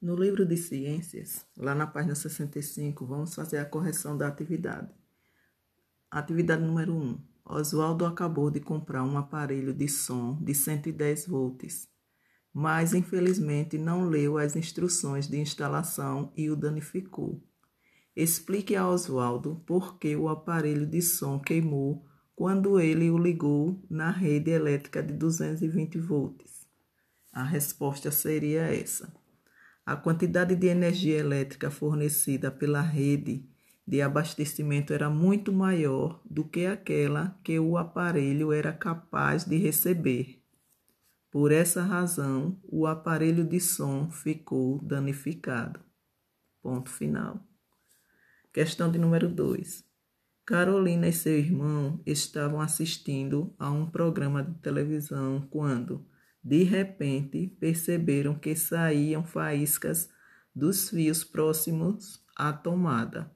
No livro de ciências, lá na página 65, vamos fazer a correção da atividade. Atividade número 1. Oswaldo acabou de comprar um aparelho de som de 110 volts, mas infelizmente não leu as instruções de instalação e o danificou. Explique a Oswaldo por que o aparelho de som queimou quando ele o ligou na rede elétrica de 220 volts. A resposta seria essa. A quantidade de energia elétrica fornecida pela rede de abastecimento era muito maior do que aquela que o aparelho era capaz de receber. Por essa razão, o aparelho de som ficou danificado. Ponto final. Questão de número 2. Carolina e seu irmão estavam assistindo a um programa de televisão quando de repente, perceberam que saíam faíscas dos fios próximos à tomada.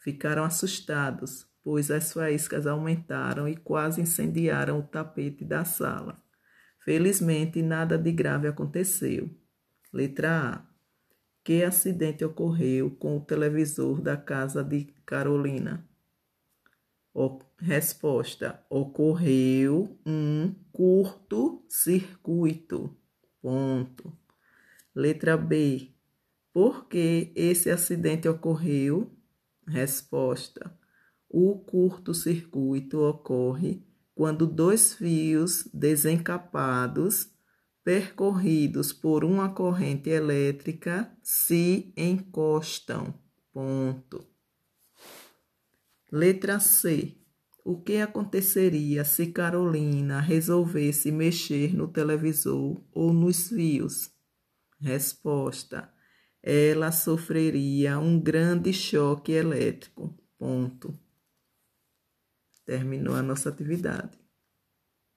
Ficaram assustados, pois as faíscas aumentaram e quase incendiaram o tapete da sala. Felizmente, nada de grave aconteceu. Letra A. Que acidente ocorreu com o televisor da casa de Carolina? O, resposta: ocorreu um curto-circuito. Ponto. Letra B. Por que esse acidente ocorreu? Resposta: o curto-circuito ocorre quando dois fios desencapados percorridos por uma corrente elétrica se encostam. Ponto. Letra C. O que aconteceria se Carolina resolvesse mexer no televisor ou nos fios? Resposta: ela sofreria um grande choque elétrico. Ponto. Terminou a nossa atividade.